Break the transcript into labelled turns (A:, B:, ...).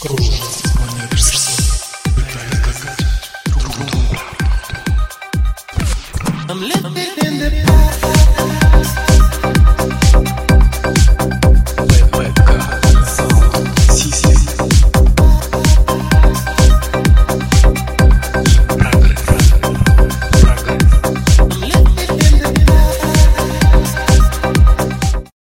A: кружится моя персона, пытаясь доказать друг другу. I'm living in the past.